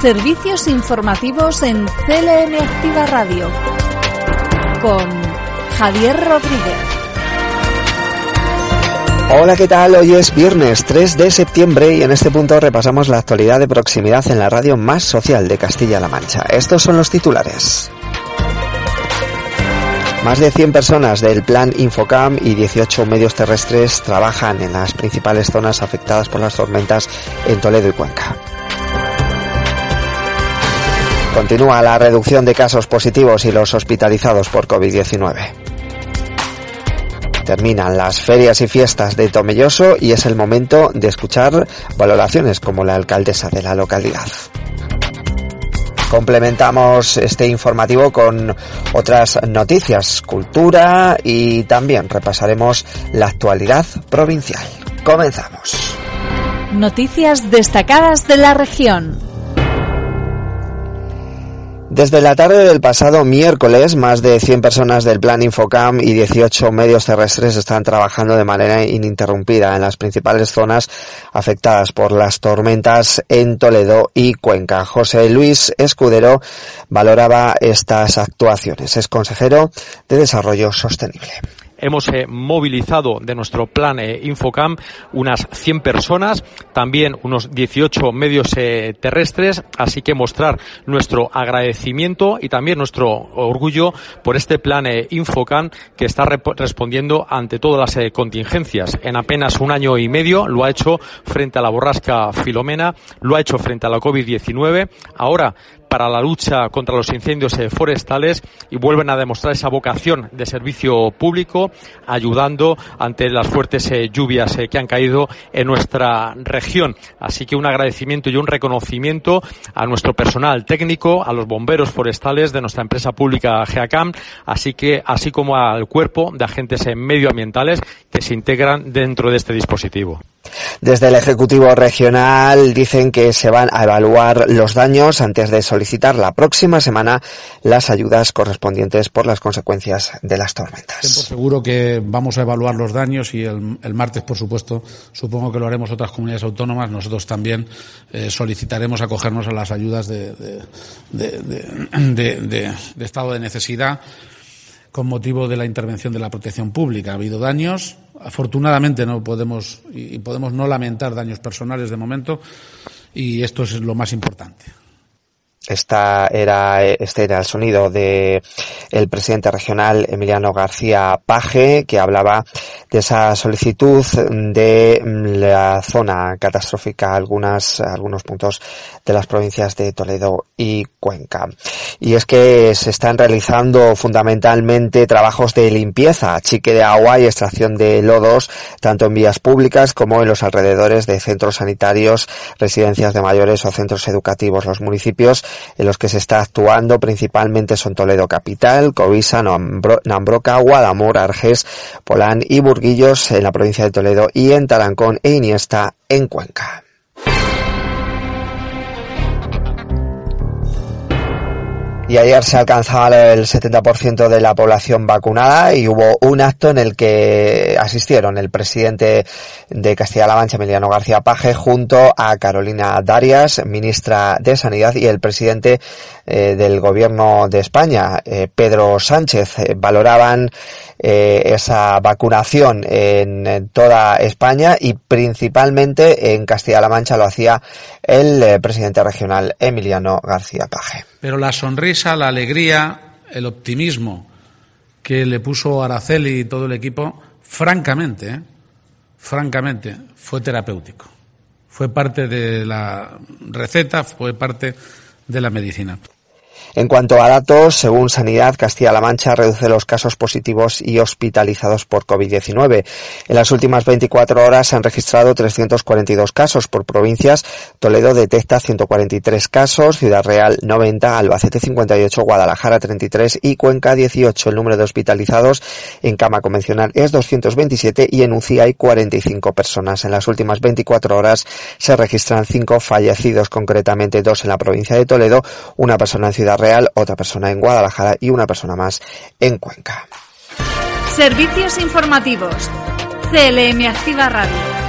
Servicios informativos en CLN Activa Radio con Javier Rodríguez. Hola, ¿qué tal? Hoy es viernes 3 de septiembre y en este punto repasamos la actualidad de proximidad en la radio más social de Castilla-La Mancha. Estos son los titulares. Más de 100 personas del plan Infocam y 18 medios terrestres trabajan en las principales zonas afectadas por las tormentas en Toledo y Cuenca. Continúa la reducción de casos positivos y los hospitalizados por COVID-19. Terminan las ferias y fiestas de Tomelloso y es el momento de escuchar valoraciones como la alcaldesa de la localidad. Complementamos este informativo con otras noticias, cultura y también repasaremos la actualidad provincial. Comenzamos. Noticias destacadas de la región. Desde la tarde del pasado miércoles, más de 100 personas del Plan Infocam y 18 medios terrestres están trabajando de manera ininterrumpida en las principales zonas afectadas por las tormentas en Toledo y Cuenca. José Luis Escudero valoraba estas actuaciones. Es consejero de Desarrollo Sostenible hemos eh, movilizado de nuestro plan eh, Infocam unas 100 personas, también unos 18 medios eh, terrestres, así que mostrar nuestro agradecimiento y también nuestro orgullo por este plan Infocam que está respondiendo ante todas las contingencias. En apenas un año y medio lo ha hecho frente a la borrasca Filomena, lo ha hecho frente a la COVID-19. Ahora para la lucha contra los incendios eh, forestales y vuelven a demostrar esa vocación de servicio público, ayudando ante las fuertes eh, lluvias eh, que han caído en nuestra región. Así que un agradecimiento y un reconocimiento a nuestro personal técnico, a los bomberos forestales de nuestra empresa pública GEACAM, así que así como al cuerpo de agentes medioambientales que se integran dentro de este dispositivo. Desde el Ejecutivo Regional dicen que se van a evaluar los daños antes de solicitar la próxima semana las ayudas correspondientes por las consecuencias de las tormentas. Por seguro que vamos a evaluar los daños y el, martes, por supuesto, supongo que lo haremos otras comunidades autónomas. Nosotros también eh, solicitaremos acogernos a las ayudas de estado de necesidad con motivo de la intervención de la protección pública. Ha habido daños, afortunadamente no podemos y podemos no lamentar daños personales de momento y esto es lo más importante. Esta era, este era el sonido de el presidente regional Emiliano García Paje, que hablaba de esa solicitud de la zona catastrófica, algunas, algunos puntos de las provincias de Toledo y Cuenca. Y es que se están realizando fundamentalmente trabajos de limpieza, chique de agua y extracción de lodos, tanto en vías públicas como en los alrededores de centros sanitarios, residencias de mayores o centros educativos. Los municipios en los que se está actuando principalmente son Toledo Capital, Covisa, Nambroca, Guadamor, Arges, Polán y Burguillos en la provincia de Toledo y en Tarancón e Iniesta en Cuenca. Y ayer se alcanzaba el 70% de la población vacunada y hubo un acto en el que asistieron el presidente de Castilla-La Mancha, Emiliano García Paje, junto a Carolina Darias, ministra de Sanidad, y el presidente eh, del Gobierno de España, eh, Pedro Sánchez. Eh, valoraban esa vacunación en, toda España y principalmente en Castilla-La Mancha lo hacía el presidente regional Emiliano García Paje. Pero la sonrisa, la alegría, el optimismo que le puso Araceli y todo el equipo, francamente, francamente, fue terapéutico. Fue parte de la receta, fue parte de la medicina. En cuanto a datos, según Sanidad, Castilla-La Mancha reduce los casos positivos y hospitalizados por COVID-19. En las últimas 24 horas se han registrado 342 casos por provincias. Toledo detecta 143 casos, Ciudad Real 90, Albacete 58, Guadalajara 33 y Cuenca 18. El número de hospitalizados en cama convencional es 227 y en UCI hay 45 personas. En las últimas 24 horas se registran 5 fallecidos, concretamente dos en la provincia de Toledo, una persona en Ciudad Real, otra persona en Guadalajara y una persona más en Cuenca. Servicios informativos. CLM Activa Radio.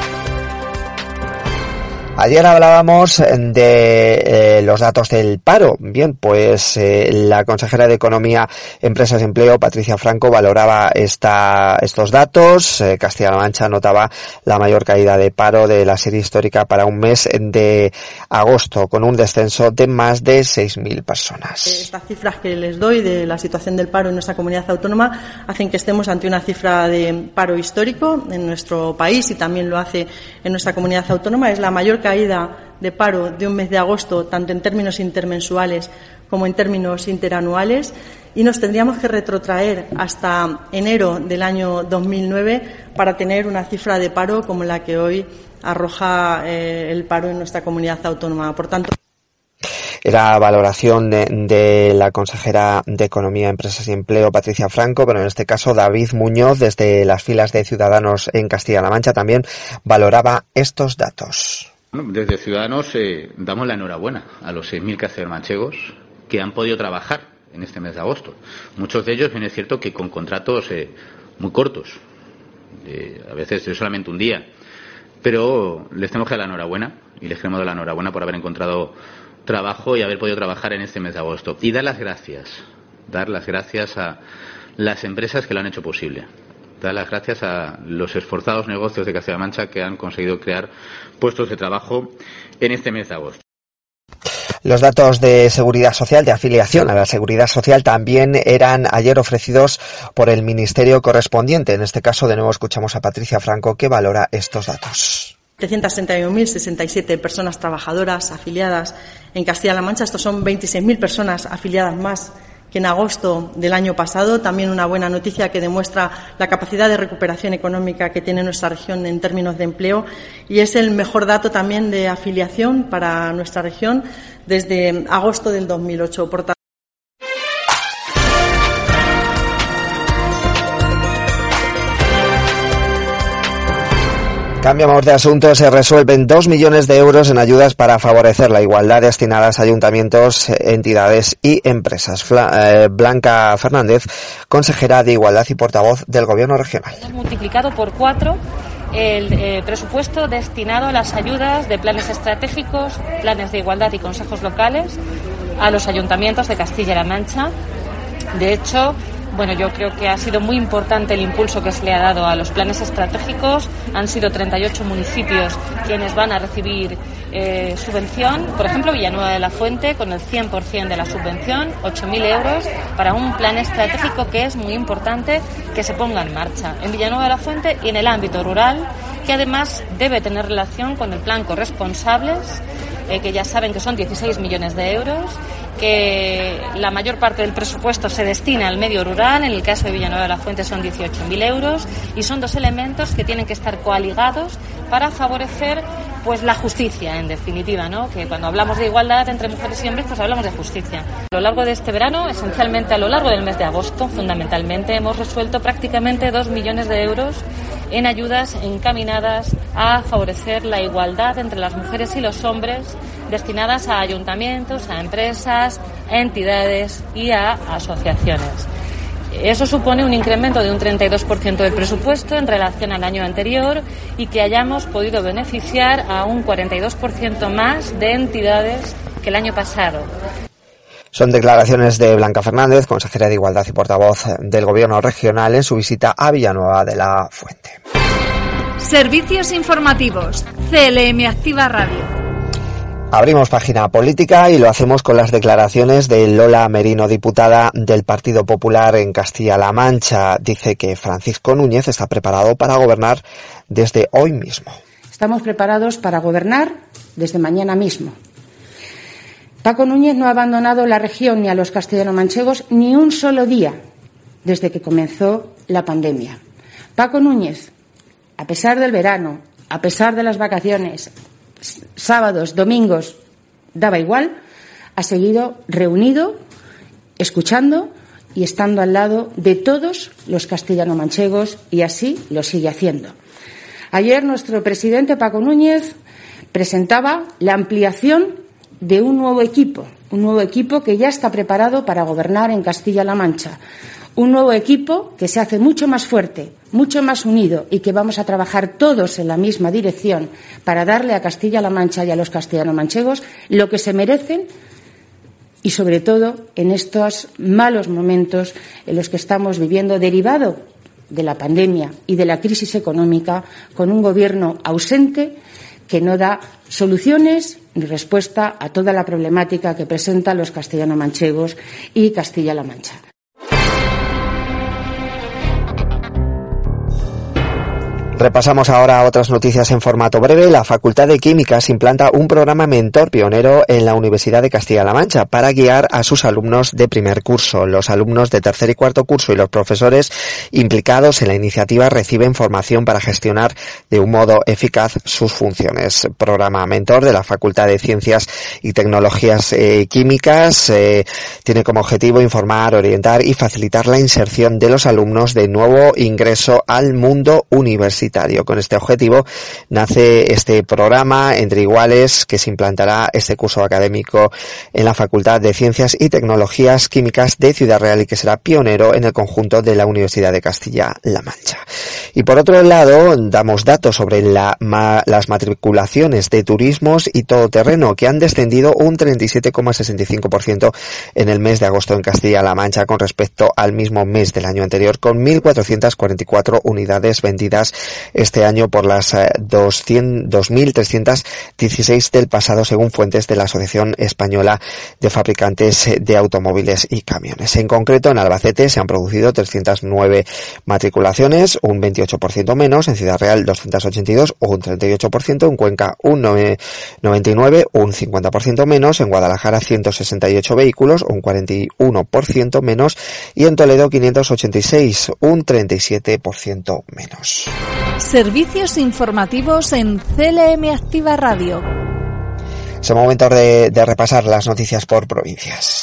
Ayer hablábamos de eh, los datos del paro. Bien, pues eh, la consejera de Economía, Empresas y Empleo, Patricia Franco, valoraba esta, estos datos. Eh, Castilla-La Mancha notaba la mayor caída de paro de la serie histórica para un mes de agosto, con un descenso de más de 6.000 personas. Estas cifras que les doy de la situación del paro en nuestra comunidad autónoma hacen que estemos ante una cifra de paro histórico en nuestro país y también lo hace en nuestra comunidad autónoma. Es la mayor caída de paro de un mes de agosto, tanto en términos intermensuales como en términos interanuales, y nos tendríamos que retrotraer hasta enero del año 2009 para tener una cifra de paro como la que hoy arroja eh, el paro en nuestra comunidad autónoma. Por tanto, era valoración de, la consejera de Economía, Empresas y Empleo, Patricia Franco, pero en este caso David Muñoz, desde las filas de Ciudadanos en Castilla-La Mancha, también valoraba estos datos. Desde Ciudadanos eh, damos la enhorabuena a los 6.000 manchegos que han podido trabajar en este mes de agosto. Muchos de ellos, bien es cierto, que con contratos eh, muy cortos, eh, a veces de solamente un día. Pero les tenemos que dar la enhorabuena y les queremos dar la enhorabuena por haber encontrado trabajo y haber podido trabajar en este mes de agosto. Y dar las gracias, dar las gracias a las empresas que lo han hecho posible dar las gracias a los esforzados negocios de Castilla-La Mancha que han conseguido crear puestos de trabajo en este mes de agosto. Los datos de seguridad social, de afiliación a la seguridad social, también eran ayer ofrecidos por el ministerio correspondiente. En este caso, de nuevo escuchamos a Patricia Franco que valora estos datos. 361.067 personas trabajadoras afiliadas en Castilla-La Mancha. Estos son 26.000 personas afiliadas más que en agosto del año pasado. También una buena noticia que demuestra la capacidad de recuperación económica que tiene nuestra región en términos de empleo y es el mejor dato también de afiliación para nuestra región desde agosto del 2008. Por Cambiamos de asunto. Se resuelven dos millones de euros en ayudas para favorecer la igualdad destinadas a ayuntamientos, entidades y empresas. Eh, Blanca Fernández, consejera de Igualdad y portavoz del Gobierno regional. Hemos multiplicado por cuatro el eh, presupuesto destinado a las ayudas de planes estratégicos, planes de igualdad y consejos locales a los ayuntamientos de Castilla-La Mancha. De hecho, bueno, yo creo que ha sido muy importante el impulso que se le ha dado a los planes estratégicos. Han sido 38 municipios quienes van a recibir eh, subvención. Por ejemplo, Villanueva de la Fuente con el 100% de la subvención, 8.000 euros, para un plan estratégico que es muy importante que se ponga en marcha en Villanueva de la Fuente y en el ámbito rural, que además debe tener relación con el plan corresponsables, eh, que ya saben que son 16 millones de euros que la mayor parte del presupuesto se destina al medio rural, en el caso de Villanueva de la Fuente son 18.000 euros, y son dos elementos que tienen que estar coaligados para favorecer pues la justicia, en definitiva, ¿no? Que cuando hablamos de igualdad entre mujeres y hombres, pues hablamos de justicia. A lo largo de este verano, esencialmente a lo largo del mes de agosto, fundamentalmente, hemos resuelto prácticamente dos millones de euros en ayudas encaminadas a favorecer la igualdad entre las mujeres y los hombres destinadas a ayuntamientos, a empresas, a entidades y a asociaciones. Eso supone un incremento de un 32% del presupuesto en relación al año anterior y que hayamos podido beneficiar a un 42% más de entidades que el año pasado. Son declaraciones de Blanca Fernández, consejera de Igualdad y portavoz del Gobierno regional en su visita a Villanueva de la Fuente. Servicios informativos. CLM Activa Radio. Abrimos página política y lo hacemos con las declaraciones de Lola Merino, diputada del Partido Popular en Castilla-La Mancha. Dice que Francisco Núñez está preparado para gobernar desde hoy mismo. Estamos preparados para gobernar desde mañana mismo. Paco Núñez no ha abandonado la región ni a los castellano-manchegos ni un solo día desde que comenzó la pandemia. Paco Núñez, a pesar del verano, a pesar de las vacaciones, sábados, domingos, daba igual, ha seguido reunido, escuchando y estando al lado de todos los castellano-manchegos y así lo sigue haciendo. Ayer nuestro presidente Paco Núñez presentaba la ampliación de un nuevo equipo, un nuevo equipo que ya está preparado para gobernar en Castilla-La Mancha. Un nuevo equipo que se hace mucho más fuerte, mucho más unido y que vamos a trabajar todos en la misma dirección para darle a Castilla-La Mancha y a los castellano-manchegos lo que se merecen y sobre todo en estos malos momentos en los que estamos viviendo derivado de la pandemia y de la crisis económica con un gobierno ausente que no da soluciones ni respuesta a toda la problemática que presentan los castellano-manchegos y Castilla-La Mancha. Repasamos ahora otras noticias en formato breve. La Facultad de Químicas implanta un programa mentor pionero en la Universidad de Castilla-La Mancha para guiar a sus alumnos de primer curso. Los alumnos de tercer y cuarto curso y los profesores implicados en la iniciativa reciben formación para gestionar de un modo eficaz sus funciones. Programa mentor de la Facultad de Ciencias y Tecnologías eh, Químicas eh, tiene como objetivo informar, orientar y facilitar la inserción de los alumnos de nuevo ingreso al mundo universitario con este objetivo nace este programa entre iguales que se implantará este curso académico en la Facultad de Ciencias y Tecnologías Químicas de Ciudad Real y que será pionero en el conjunto de la Universidad de Castilla-La Mancha. Y por otro lado, damos datos sobre las matriculaciones de turismos y todoterreno que han descendido un 37,65% en el mes de agosto en Castilla-La Mancha con respecto al mismo mes del año anterior con 1.444 unidades vendidas este año por las 2.316 eh, del pasado según fuentes de la Asociación Española de Fabricantes de Automóviles y Camiones. En concreto, en Albacete se han producido 309 matriculaciones, un 28% menos, en Ciudad Real 282 o un 38%, en Cuenca un 99, un 50% menos, en Guadalajara 168 vehículos, un 41% menos y en Toledo 586, un 37% menos. Servicios informativos en CLM Activa Radio. Es el momento de, de, repasar las noticias por provincias.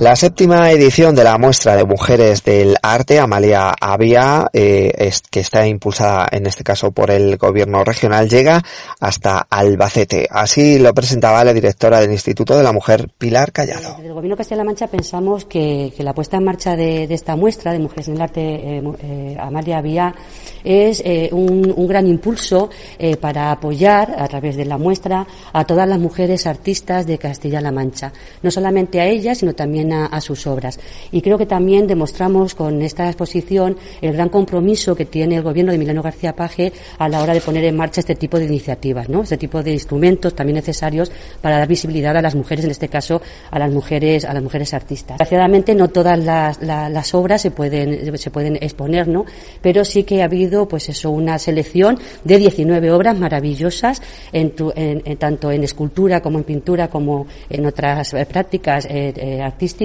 la séptima edición de la muestra de mujeres del arte, Amalia Avia, eh, es, que está impulsada en este caso por el gobierno regional, llega hasta Albacete. Así lo presentaba la directora del Instituto de la Mujer, Pilar Callado. Desde el gobierno Castilla-La Mancha pensamos que, que, la puesta en marcha de, de, esta muestra de mujeres en el arte, eh, eh, Amalia Avia, es eh, un, un, gran impulso eh, para apoyar a través de la muestra a todas las mujeres artistas de Castilla-La Mancha. No solamente a ellas, sino también a, sus obras. Y creo que también demostramos con esta exposición el gran compromiso que tiene el gobierno de Milano García Paje a la hora de poner en marcha este tipo de iniciativas, ¿no? Este tipo de instrumentos también necesarios para dar visibilidad a las mujeres, en este caso a las mujeres, a las mujeres artistas. Desgraciadamente no todas las, obras se pueden, se pueden exponer, ¿no? Pero sí que ha habido, pues eso, una selección de 19 obras maravillosas, tanto en escultura como en pintura como en otras prácticas eh, eh, artísticas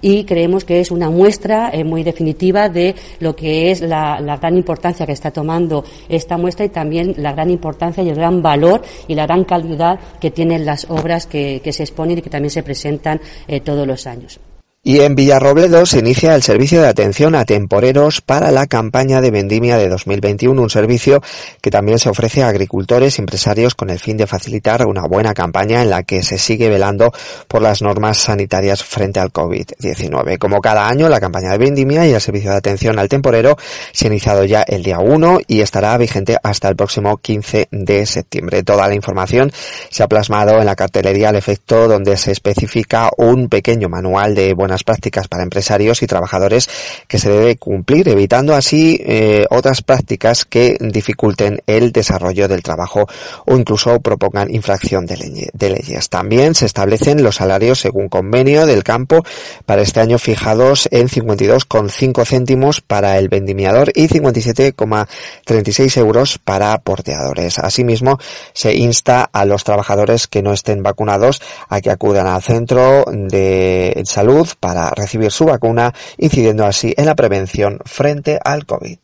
y creemos que es una muestra eh, muy definitiva de lo que es la, gran importancia que está tomando esta muestra y también la gran importancia y el gran valor y la gran calidad que tienen las obras que, que se exponen y que también se presentan eh, todos los años. Y en Villarrobledo se inicia el servicio de atención a temporeros para la campaña de vendimia de 2021, un servicio que también se ofrece a agricultores y empresarios con el fin de facilitar una buena campaña en la que se sigue velando por las normas sanitarias frente al COVID-19. Como cada año, la campaña de vendimia y el servicio de atención al temporero se ha iniciado ya el día 1 y estará vigente hasta el próximo 15 de septiembre. Toda la información se ha plasmado en la cartelería al efecto donde se especifica un pequeño manual de buenas prácticas para empresarios y trabajadores que se debe cumplir, evitando así eh, otras prácticas que dificulten el desarrollo del trabajo o incluso propongan infracción de, de leyes. También se establecen los salarios según convenio del campo para este año fijados en 52,5 céntimos para el vendimiador y 57,36 euros para porteadores. Asimismo, se insta a los trabajadores que no estén vacunados a que acudan al centro de salud para recibir su vacuna, incidiendo así en la prevención frente al COVID.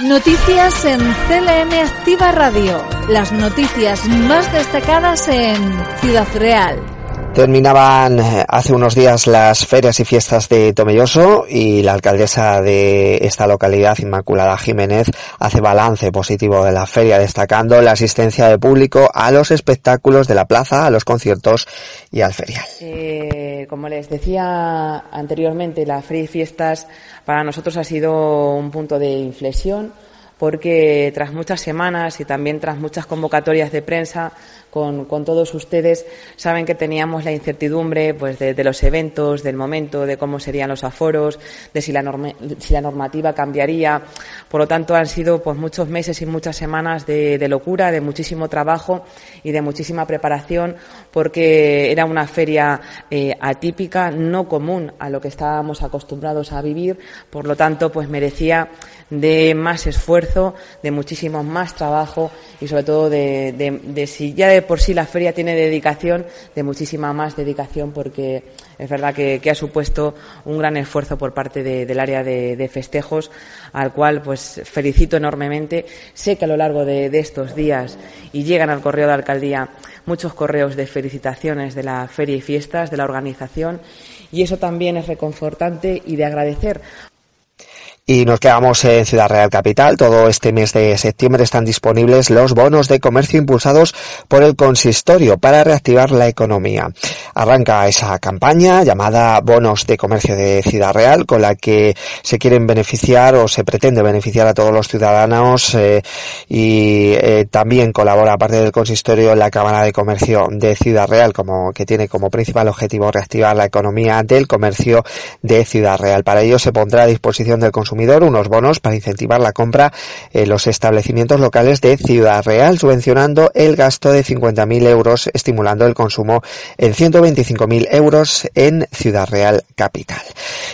Noticias en CLM Activa Radio. Las noticias más destacadas en Ciudad Real. Terminaban eh, hace unos días las ferias y fiestas de Tomelloso y la alcaldesa de esta localidad, Inmaculada Jiménez, hace balance positivo de la feria, destacando la asistencia de público a los espectáculos de la plaza, a los conciertos y al ferial. Eh, como les decía anteriormente, la feria y fiestas para nosotros ha sido un punto de inflexión porque tras muchas semanas y también tras muchas convocatorias de prensa con, todos ustedes, saben que teníamos la incertidumbre pues, de, los eventos, del momento, de cómo serían los aforos, de si la, si la normativa cambiaría. Por lo tanto, han sido pues, muchos meses y muchas semanas de, locura, de muchísimo trabajo y de muchísima preparación, porque era una feria eh, atípica, no común a lo que estábamos acostumbrados a vivir. Por lo tanto, pues merecía de más esfuerzo, de muchísimo más trabajo y sobre todo de, si ya de por sí la feria tiene dedicación, de muchísima más dedicación porque es verdad que, ha supuesto un gran esfuerzo por parte del área de, festejos al cual pues felicito enormemente. Sé que a lo largo de, de estos días y llegan al correo de alcaldía muchos correos de felicitaciones de la feria y fiestas, de la organización y eso también es reconfortante y de agradecer y nos quedamos en Ciudad Real Capital. Todo este mes de septiembre están disponibles los bonos de comercio impulsados por el consistorio para reactivar la economía. Arranca esa campaña llamada Bonos de Comercio de Ciudad Real con la que se quieren beneficiar o se pretende beneficiar a todos los ciudadanos eh, y eh, también colabora aparte del consistorio la Cámara de Comercio de Ciudad Real como que tiene como principal objetivo reactivar la economía del comercio de Ciudad Real. Para ello se pondrá a disposición del consumidor unos bonos para incentivar la compra en los establecimientos locales de Ciudad Real, subvencionando el gasto de 50.000 euros, estimulando el consumo en 125.000 euros en Ciudad Real Capital.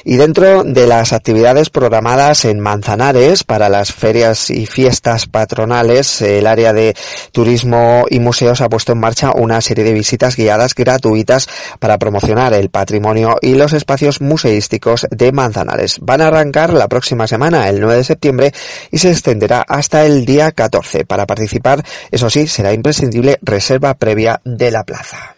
Y dentro de las actividades programadas en Manzanares para las ferias y fiestas patronales, el área de turismo y museos ha puesto en marcha una serie de visitas guiadas gratuitas para promocionar el patrimonio y los espacios museísticos de Manzanares. Van a arrancar la próxima semana, el 9 de septiembre, y se extenderá hasta el día 14. Para participar, eso sí, será imprescindible reserva previa de la plaza.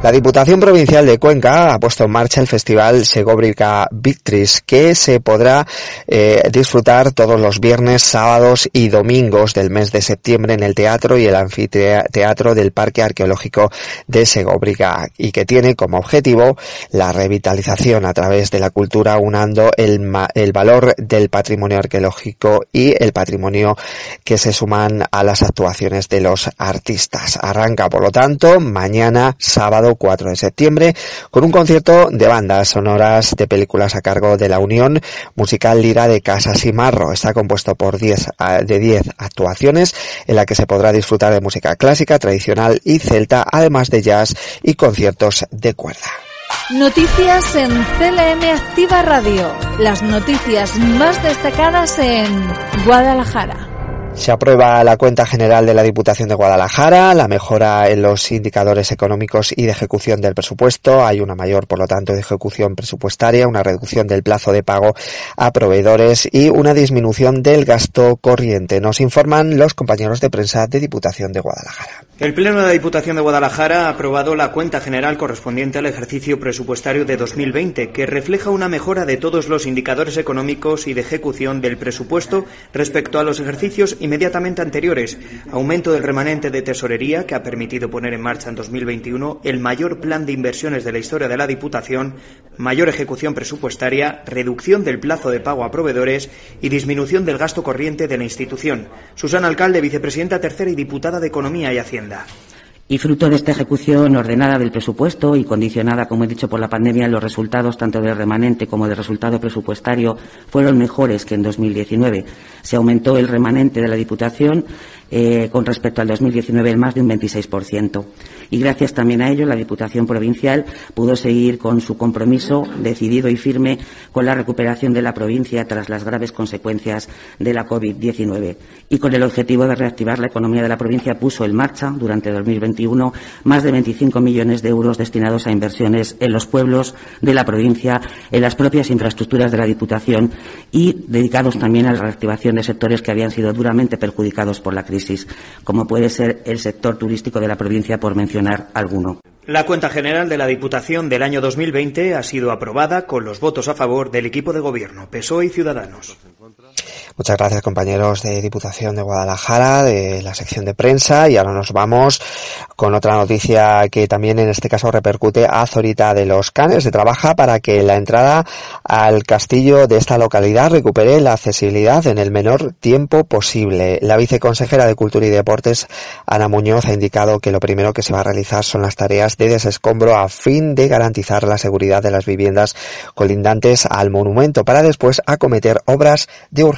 La Diputación Provincial de Cuenca ha puesto en marcha el Festival Segobrica Victris, que se podrá eh, disfrutar todos los viernes, sábados y domingos del mes de septiembre en el teatro y el anfiteatro del Parque Arqueológico de Segobrica y que tiene como objetivo la revitalización a través de la cultura unando el, el valor del patrimonio arqueológico y el patrimonio que se suman a las actuaciones de los artistas. Arranca, por lo tanto, mañana sábado 4 de septiembre con un concierto de bandas sonoras de películas a cargo de la Unión Musical Lira de Casas y Marro. Está compuesto por 10 de 10 actuaciones en la que se podrá disfrutar de música clásica, tradicional y celta, además de jazz y conciertos de cuerda. Noticias en CLM Activa Radio. Las noticias más destacadas en Guadalajara. Se aprueba la cuenta general de la Diputación de Guadalajara, la mejora en los indicadores económicos y de ejecución del presupuesto. Hay una mayor, por lo tanto, de ejecución presupuestaria, una reducción del plazo de pago a proveedores y una disminución del gasto corriente. Nos informan los compañeros de prensa de Diputación de Guadalajara. El Pleno de la Diputación de Guadalajara ha aprobado la cuenta general correspondiente al ejercicio presupuestario de 2020, que refleja una mejora de todos los indicadores económicos y de ejecución del presupuesto respecto a los ejercicios inmediatamente anteriores. Aumento del remanente de tesorería que ha permitido poner en marcha en 2021 el mayor plan de inversiones de la historia de la Diputación, mayor ejecución presupuestaria, reducción del plazo de pago a proveedores y disminución del gasto corriente de la institución. Susana Alcalde, vicepresidenta tercera y diputada de Economía y Hacienda. Y fruto de esta ejecución ordenada del presupuesto y condicionada, como he dicho, por la pandemia, los resultados tanto del remanente como del resultado presupuestario fueron mejores que en 2019. Se aumentó el remanente de la Diputación eh, con respecto al 2019 en más de un 26%. Y gracias también a ello, la Diputación Provincial pudo seguir con su compromiso decidido y firme con la recuperación de la provincia tras las graves consecuencias de la COVID-19. Y con el objetivo de reactivar la economía de la provincia puso en marcha durante 2021 más de 25 millones de euros destinados a inversiones en los pueblos de la provincia, en las propias infraestructuras de la Diputación y dedicados también a la reactivación de sectores que habían sido duramente perjudicados por la crisis como puede ser el sector turístico de la provincia, por mencionar alguno. La cuenta general de la Diputación del año 2020 ha sido aprobada con los votos a favor del equipo de gobierno, PSOE y Ciudadanos. Muchas gracias compañeros de Diputación de Guadalajara, de la sección de prensa y ahora nos vamos con otra noticia que también en este caso repercute a Zorita de los Canes. Se trabaja para que la entrada al castillo de esta localidad recupere la accesibilidad en el menor tiempo posible. La viceconsejera de Cultura y Deportes, Ana Muñoz, ha indicado que lo primero que se va a realizar son las tareas de desescombro a fin de garantizar la seguridad de las viviendas colindantes al monumento para después acometer obras de urgencia.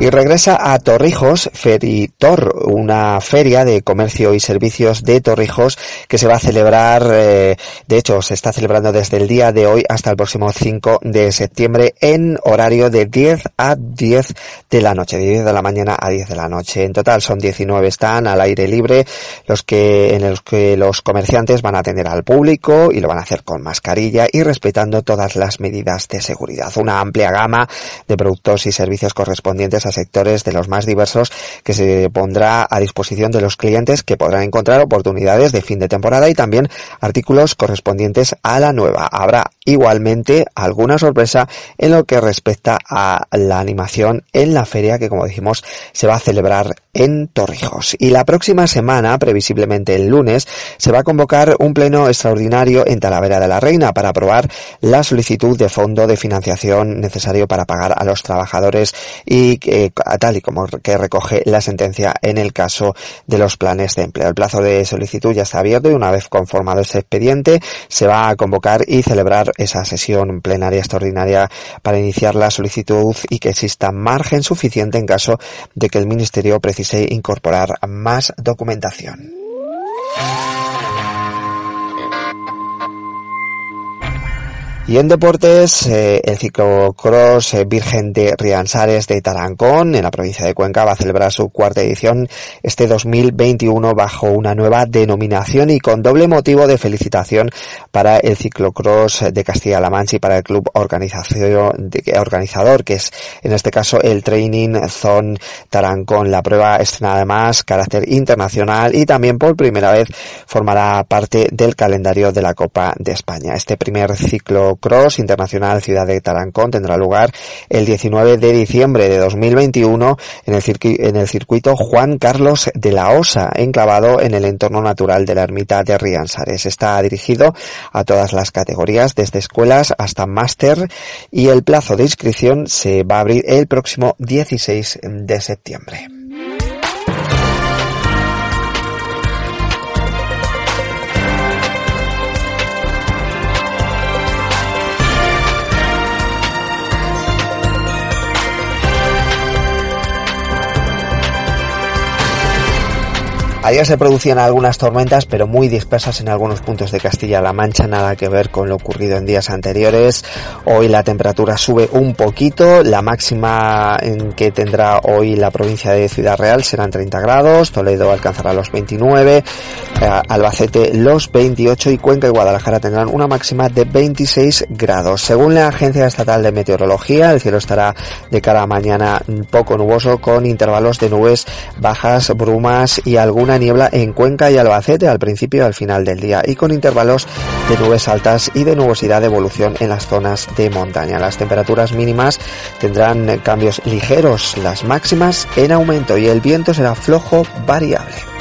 Y regresa a Torrijos Feritor, una feria de comercio y servicios de Torrijos que se va a celebrar, eh, de hecho se está celebrando desde el día de hoy hasta el próximo 5 de septiembre en horario de 10 a 10 de la noche, de 10 de la mañana a 10 de la noche. En total son 19 están al aire libre, los que, en los que los comerciantes van a atender al público y lo van a hacer con mascarilla y respetando todas las medidas de seguridad. Una amplia gama de productos y servicios correspondientes sectores de los más diversos que se pondrá a disposición de los clientes que podrán encontrar oportunidades de fin de temporada y también artículos correspondientes a la nueva. Habrá igualmente alguna sorpresa en lo que respecta a la animación en la feria que como dijimos se va a celebrar en Torrijos. Y la próxima semana, previsiblemente el lunes, se va a convocar un pleno extraordinario en Talavera de la Reina para aprobar la solicitud de fondo de financiación necesario para pagar a los trabajadores y que eh, tal y como que recoge la sentencia en el caso de los planes de empleo. El plazo de solicitud ya está abierto y una vez conformado ese expediente se va a convocar y celebrar esa sesión plenaria extraordinaria para iniciar la solicitud y que exista margen suficiente en caso de que el Ministerio precise incorporar más documentación. Y en deportes, eh, el ciclocross eh, Virgen de Riansares de Tarancón, en la provincia de Cuenca, va a celebrar su cuarta edición este 2021 bajo una nueva denominación y con doble motivo de felicitación para el ciclocross de Castilla-La Mancha y para el club organización, organizador, que es en este caso el Training Zone Tarancón. La prueba estrena además carácter internacional y también por primera vez formará parte del calendario de la Copa de España. Este primer ciclo Cross Internacional Ciudad de Tarancón tendrá lugar el 19 de diciembre de 2021 en el, en el circuito Juan Carlos de la Osa, enclavado en el entorno natural de la ermita de Riansares. Está dirigido a todas las categorías, desde escuelas hasta máster, y el plazo de inscripción se va a abrir el próximo 16 de septiembre. Ayer se producían algunas tormentas, pero muy dispersas en algunos puntos de Castilla-La Mancha, nada que ver con lo ocurrido en días anteriores. Hoy la temperatura sube un poquito, la máxima en que tendrá hoy la provincia de Ciudad Real serán 30 grados, Toledo alcanzará los 29, eh, Albacete los 28 y Cuenca y Guadalajara tendrán una máxima de 26 grados. Según la Agencia Estatal de Meteorología, el cielo estará de cara a mañana poco nuboso con intervalos de nubes bajas, brumas y alguna niebla en Cuenca y Albacete al principio y al final del día y con intervalos de nubes altas y de nubosidad de evolución en las zonas de montaña. Las temperaturas mínimas tendrán cambios ligeros, las máximas en aumento y el viento será flojo variable.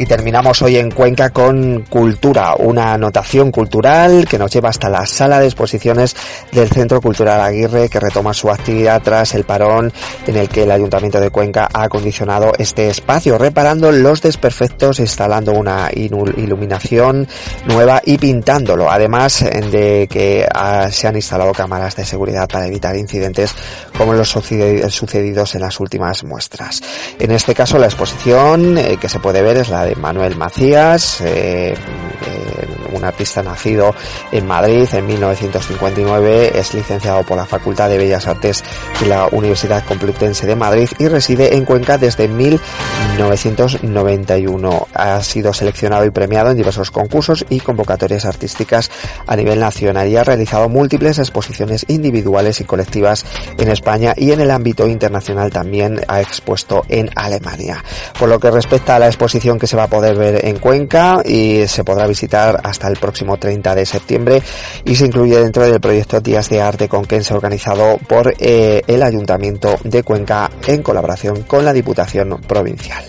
Y terminamos hoy en Cuenca con Cultura, una anotación cultural que nos lleva hasta la sala de exposiciones del Centro Cultural Aguirre que retoma su actividad tras el parón en el que el Ayuntamiento de Cuenca ha acondicionado este espacio, reparando los desperfectos, instalando una iluminación nueva y pintándolo, además de que ah, se han instalado cámaras de seguridad para evitar incidentes como los sucedidos en las últimas muestras. En este caso la exposición eh, que se puede ver es la Manuel Macías, eh, eh, un artista nacido en Madrid en 1959, es licenciado por la Facultad de Bellas Artes de la Universidad Complutense de Madrid y reside en Cuenca desde 1991. Ha sido seleccionado y premiado en diversos concursos y convocatorias artísticas a nivel nacional y ha realizado múltiples exposiciones individuales y colectivas en España y en el ámbito internacional también ha expuesto en Alemania. Por lo que respecta a la exposición que se va a poder ver en Cuenca y se podrá visitar hasta el próximo 30 de septiembre y se incluye dentro del proyecto Días de Arte Conquense organizado por eh, el Ayuntamiento de Cuenca en colaboración con la Diputación Provincial.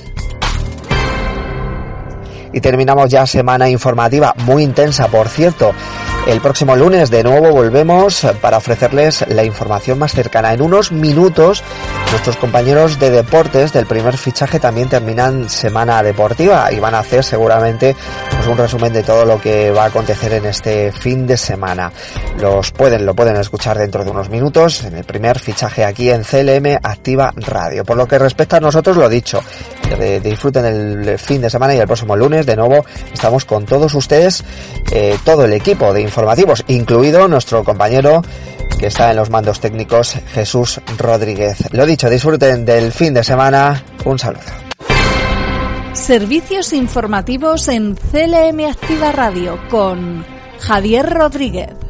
Y terminamos ya semana informativa muy intensa, por cierto. El próximo lunes de nuevo volvemos para ofrecerles la información más cercana. En unos minutos nuestros compañeros de deportes del primer fichaje también terminan semana deportiva y van a hacer seguramente pues, un resumen de todo lo que va a acontecer en este fin de semana. Los pueden, lo pueden escuchar dentro de unos minutos en el primer fichaje aquí en CLM Activa Radio. Por lo que respecta a nosotros, lo dicho, disfruten el fin de semana y el próximo lunes de nuevo estamos con todos ustedes, eh, todo el equipo de informativos, incluido nuestro compañero que está en los mandos técnicos, Jesús Rodríguez. Lo dicho, disfruten del fin de semana. Un saludo. Servicios informativos en CLM Activa Radio con Javier Rodríguez.